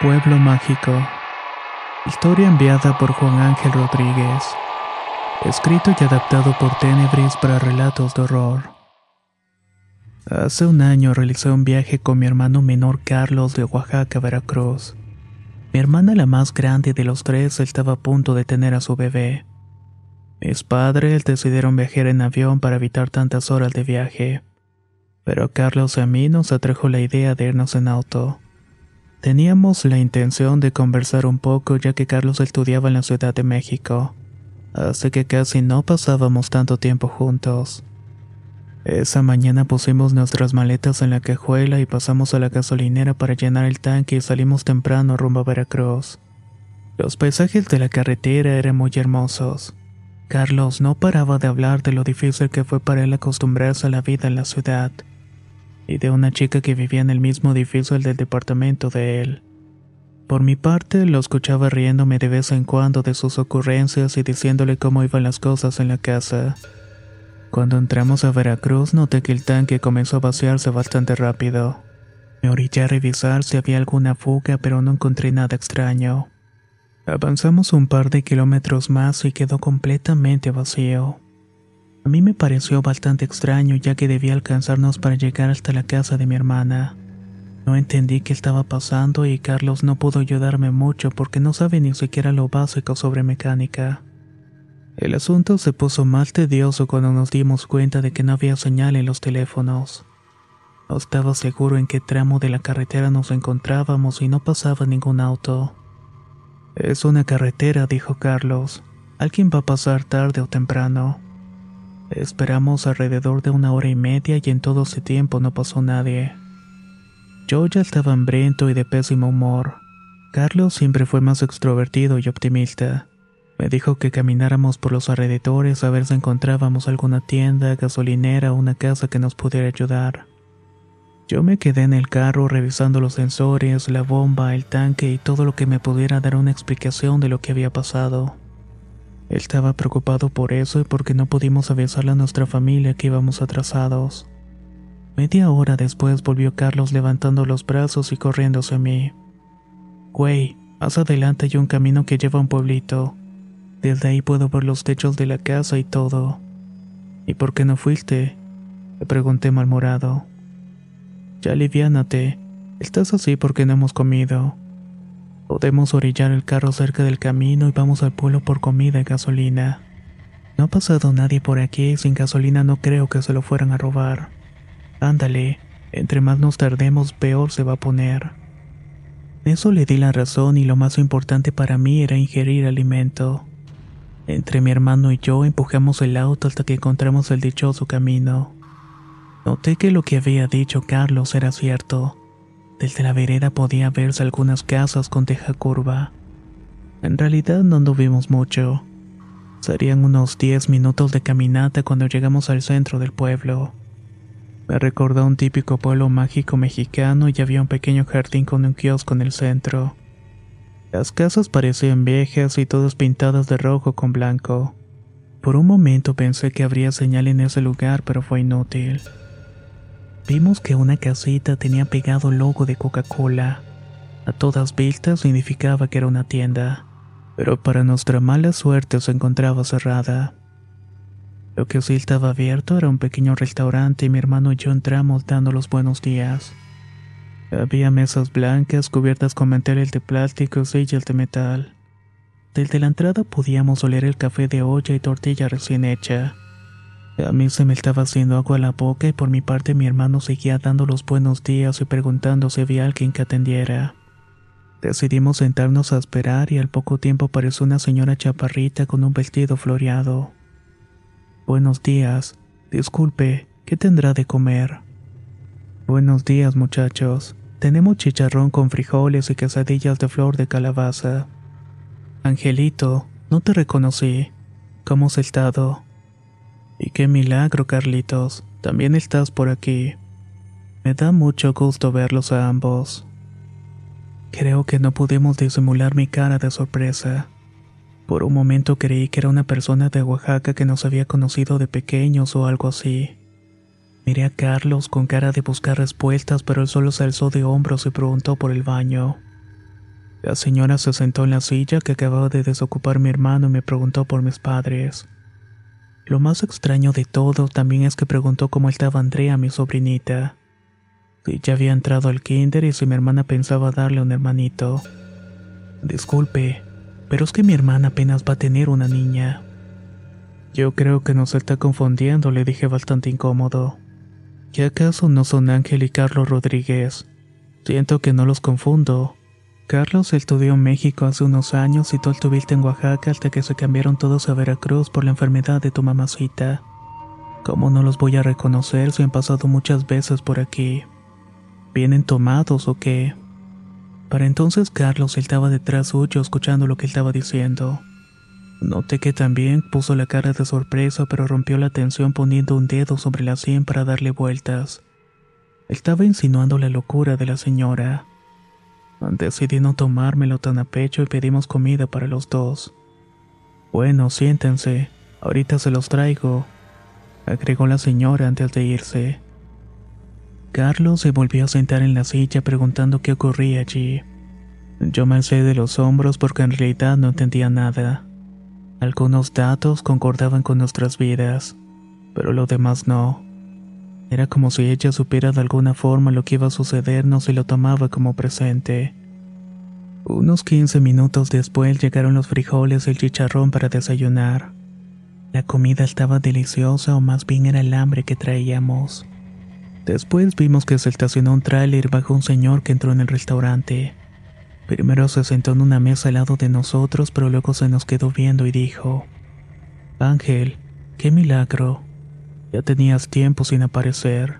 Pueblo Mágico. Historia enviada por Juan Ángel Rodríguez. Escrito y adaptado por Tenebris para relatos de horror. Hace un año realicé un viaje con mi hermano menor Carlos de Oaxaca, Veracruz. Mi hermana, la más grande de los tres, estaba a punto de tener a su bebé. Mis padres decidieron viajar en avión para evitar tantas horas de viaje. Pero Carlos y a mí nos atrajo la idea de irnos en auto. Teníamos la intención de conversar un poco ya que Carlos estudiaba en la Ciudad de México, así que casi no pasábamos tanto tiempo juntos. Esa mañana pusimos nuestras maletas en la cajuela y pasamos a la gasolinera para llenar el tanque y salimos temprano rumbo a Veracruz. Los paisajes de la carretera eran muy hermosos. Carlos no paraba de hablar de lo difícil que fue para él acostumbrarse a la vida en la ciudad y de una chica que vivía en el mismo edificio del departamento de él. Por mi parte, lo escuchaba riéndome de vez en cuando de sus ocurrencias y diciéndole cómo iban las cosas en la casa. Cuando entramos a Veracruz, noté que el tanque comenzó a vaciarse bastante rápido. Me orillé a revisar si había alguna fuga, pero no encontré nada extraño. Avanzamos un par de kilómetros más y quedó completamente vacío. A mí me pareció bastante extraño ya que debía alcanzarnos para llegar hasta la casa de mi hermana. No entendí qué estaba pasando y Carlos no pudo ayudarme mucho porque no sabe ni siquiera lo básico sobre mecánica. El asunto se puso más tedioso cuando nos dimos cuenta de que no había señal en los teléfonos. No estaba seguro en qué tramo de la carretera nos encontrábamos y no pasaba ningún auto. Es una carretera, dijo Carlos. Alguien va a pasar tarde o temprano. Esperamos alrededor de una hora y media y en todo ese tiempo no pasó nadie. Yo ya estaba hambriento y de pésimo humor. Carlos siempre fue más extrovertido y optimista. Me dijo que camináramos por los alrededores a ver si encontrábamos alguna tienda, gasolinera o una casa que nos pudiera ayudar. Yo me quedé en el carro revisando los sensores, la bomba, el tanque y todo lo que me pudiera dar una explicación de lo que había pasado. Estaba preocupado por eso y porque no pudimos avisarle a nuestra familia que íbamos atrasados. Media hora después volvió Carlos levantando los brazos y corriendo hacia mí. Güey, más adelante hay un camino que lleva a un pueblito. Desde ahí puedo ver los techos de la casa y todo. ¿Y por qué no fuiste? Le pregunté malmorado. Ya aliviánate. Estás así porque no hemos comido. Podemos orillar el carro cerca del camino y vamos al pueblo por comida y gasolina. No ha pasado nadie por aquí y sin gasolina no creo que se lo fueran a robar. Ándale, entre más nos tardemos peor se va a poner. eso le di la razón y lo más importante para mí era ingerir alimento. Entre mi hermano y yo empujamos el auto hasta que encontramos el dichoso camino. Noté que lo que había dicho Carlos era cierto. Desde la vereda podía verse algunas casas con teja curva. En realidad no anduvimos mucho. Serían unos 10 minutos de caminata cuando llegamos al centro del pueblo. Me recordó un típico pueblo mágico mexicano y había un pequeño jardín con un kiosco en el centro. Las casas parecían viejas y todas pintadas de rojo con blanco. Por un momento pensé que habría señal en ese lugar, pero fue inútil. Vimos que una casita tenía pegado logo de Coca-Cola. A todas vistas significaba que era una tienda, pero para nuestra mala suerte se encontraba cerrada. Lo que sí estaba abierto era un pequeño restaurante y mi hermano y yo entramos dando los buenos días. Había mesas blancas cubiertas con manteles de plástico y sillas de metal. Desde la entrada podíamos oler el café de olla y tortilla recién hecha. A mí se me estaba haciendo agua a la boca y por mi parte mi hermano seguía dando los buenos días y preguntando si había alguien que atendiera. Decidimos sentarnos a esperar y al poco tiempo apareció una señora chaparrita con un vestido floreado. Buenos días. Disculpe, ¿qué tendrá de comer? Buenos días, muchachos. Tenemos chicharrón con frijoles y quesadillas de flor de calabaza. Angelito, no te reconocí. ¿Cómo has estado? Y qué milagro, Carlitos. También estás por aquí. Me da mucho gusto verlos a ambos. Creo que no pudimos disimular mi cara de sorpresa. Por un momento creí que era una persona de Oaxaca que nos había conocido de pequeños o algo así. Miré a Carlos con cara de buscar respuestas, pero él solo se alzó de hombros y preguntó por el baño. La señora se sentó en la silla que acababa de desocupar mi hermano y me preguntó por mis padres. Lo más extraño de todo también es que preguntó cómo estaba Andrea, mi sobrinita. Si ya había entrado al kinder y si mi hermana pensaba darle un hermanito. Disculpe, pero es que mi hermana apenas va a tener una niña. Yo creo que nos está confundiendo, le dije bastante incómodo. ¿Qué acaso no son Ángel y Carlos Rodríguez? Siento que no los confundo. Carlos estudió en México hace unos años y tú estuviste en Oaxaca hasta que se cambiaron todos a Veracruz por la enfermedad de tu mamacita. ¿Cómo no los voy a reconocer si han pasado muchas veces por aquí? ¿Vienen tomados o qué? Para entonces Carlos estaba detrás suyo escuchando lo que estaba diciendo. Noté que también puso la cara de sorpresa pero rompió la tensión poniendo un dedo sobre la sien para darle vueltas. Estaba insinuando la locura de la señora. Decidí no tomármelo tan a pecho y pedimos comida para los dos. Bueno, siéntense, ahorita se los traigo, agregó la señora antes de irse. Carlos se volvió a sentar en la silla preguntando qué ocurría allí. Yo me alcé de los hombros porque en realidad no entendía nada. Algunos datos concordaban con nuestras vidas, pero lo demás no. Era como si ella supiera de alguna forma lo que iba a sucedernos y lo tomaba como presente. Unos 15 minutos después llegaron los frijoles y el chicharrón para desayunar. La comida estaba deliciosa o más bien era el hambre que traíamos. Después vimos que se estacionó un tráiler bajo un señor que entró en el restaurante. Primero se sentó en una mesa al lado de nosotros, pero luego se nos quedó viendo y dijo, Ángel, qué milagro. Ya tenías tiempo sin aparecer.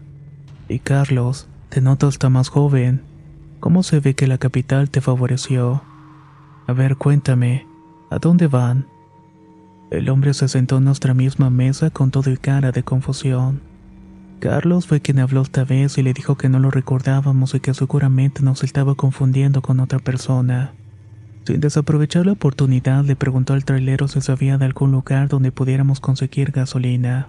Y Carlos, te noto hasta más joven. ¿Cómo se ve que la capital te favoreció? A ver, cuéntame, ¿a dónde van? El hombre se sentó en nuestra misma mesa con todo y cara de confusión. Carlos fue quien habló esta vez y le dijo que no lo recordábamos y que seguramente nos estaba confundiendo con otra persona. Sin desaprovechar la oportunidad, le preguntó al trailero si sabía de algún lugar donde pudiéramos conseguir gasolina.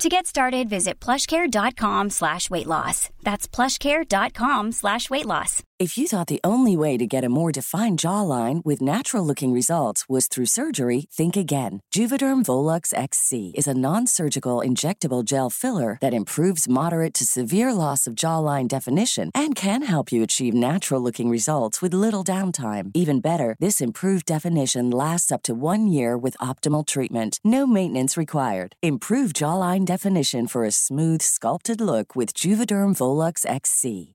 To get started, visit plushcare.com slash weight loss. That's plushcare.com slash weight loss. If you thought the only way to get a more defined jawline with natural looking results was through surgery, think again. Juvederm Volux XC is a non surgical injectable gel filler that improves moderate to severe loss of jawline definition and can help you achieve natural looking results with little downtime. Even better, this improved definition lasts up to one year with optimal treatment. No maintenance required. Improve jawline definition for a smooth, sculpted look with Juvederm Volux XC.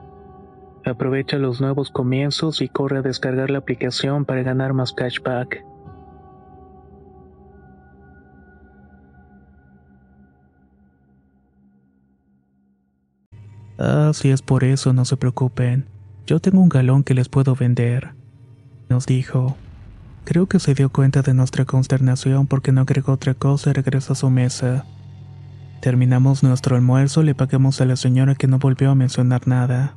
Aprovecha los nuevos comienzos y corre a descargar la aplicación para ganar más cashback. Ah, si es por eso, no se preocupen. Yo tengo un galón que les puedo vender. Nos dijo. Creo que se dio cuenta de nuestra consternación porque no agregó otra cosa y regresó a su mesa. Terminamos nuestro almuerzo, le pagamos a la señora que no volvió a mencionar nada.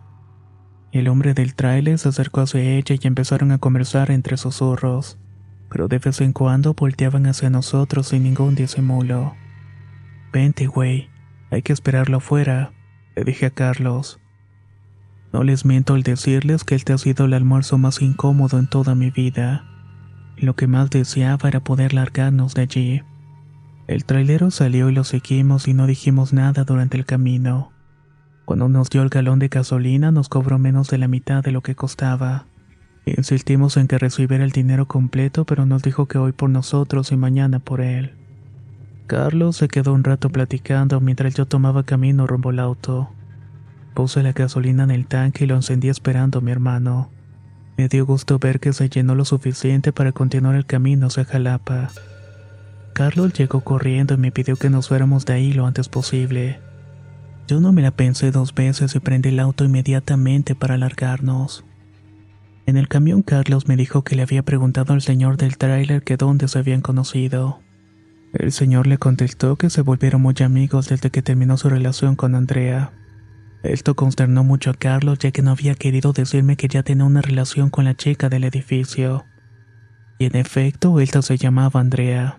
El hombre del tráiler se acercó hacia ella y empezaron a conversar entre susurros, pero de vez en cuando volteaban hacia nosotros sin ningún disimulo. Vente, güey, hay que esperarlo afuera, le dije a Carlos. No les miento al decirles que este ha sido el almuerzo más incómodo en toda mi vida. Lo que más deseaba era poder largarnos de allí. El trailero salió y lo seguimos y no dijimos nada durante el camino. Cuando nos dio el galón de gasolina nos cobró menos de la mitad de lo que costaba. Insistimos en que recibiera el dinero completo, pero nos dijo que hoy por nosotros y mañana por él. Carlos se quedó un rato platicando mientras yo tomaba camino rumbo al auto. Puse la gasolina en el tanque y lo encendí esperando a mi hermano. Me dio gusto ver que se llenó lo suficiente para continuar el camino hacia Jalapa. Carlos llegó corriendo y me pidió que nos fuéramos de ahí lo antes posible. Yo no me la pensé dos veces y prendí el auto inmediatamente para largarnos. En el camión Carlos me dijo que le había preguntado al señor del tráiler que dónde se habían conocido. El señor le contestó que se volvieron muy amigos desde que terminó su relación con Andrea. Esto consternó mucho a Carlos ya que no había querido decirme que ya tenía una relación con la chica del edificio. Y en efecto, esta se llamaba Andrea.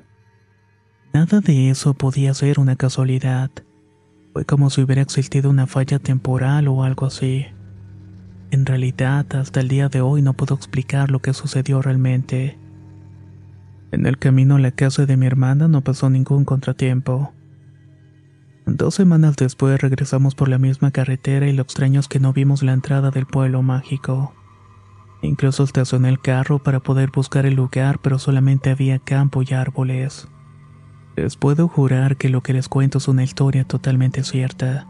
Nada de eso podía ser una casualidad. Fue como si hubiera existido una falla temporal o algo así. En realidad, hasta el día de hoy no puedo explicar lo que sucedió realmente. En el camino a la casa de mi hermana no pasó ningún contratiempo. Dos semanas después regresamos por la misma carretera y lo extraño es que no vimos la entrada del pueblo mágico. Incluso estacioné el carro para poder buscar el lugar, pero solamente había campo y árboles. Les puedo jurar que lo que les cuento es una historia totalmente cierta.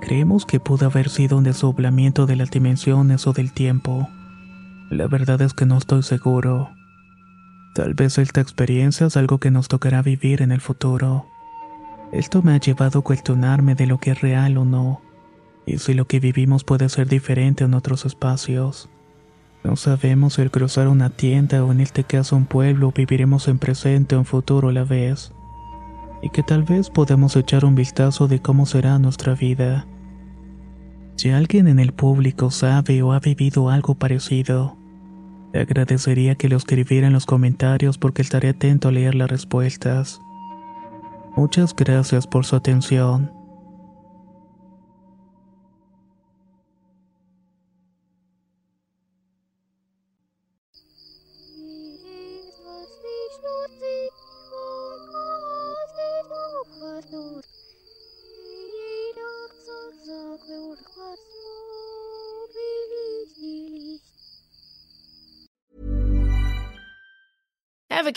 Creemos que pudo haber sido un desdoblamiento de las dimensiones o del tiempo. La verdad es que no estoy seguro. Tal vez esta experiencia es algo que nos tocará vivir en el futuro. Esto me ha llevado a cuestionarme de lo que es real o no, y si lo que vivimos puede ser diferente en otros espacios. No sabemos si al cruzar una tienda o en este caso un pueblo viviremos en presente o en futuro a la vez, y que tal vez podamos echar un vistazo de cómo será nuestra vida. Si alguien en el público sabe o ha vivido algo parecido, te agradecería que lo escribiera en los comentarios porque estaré atento a leer las respuestas. Muchas gracias por su atención.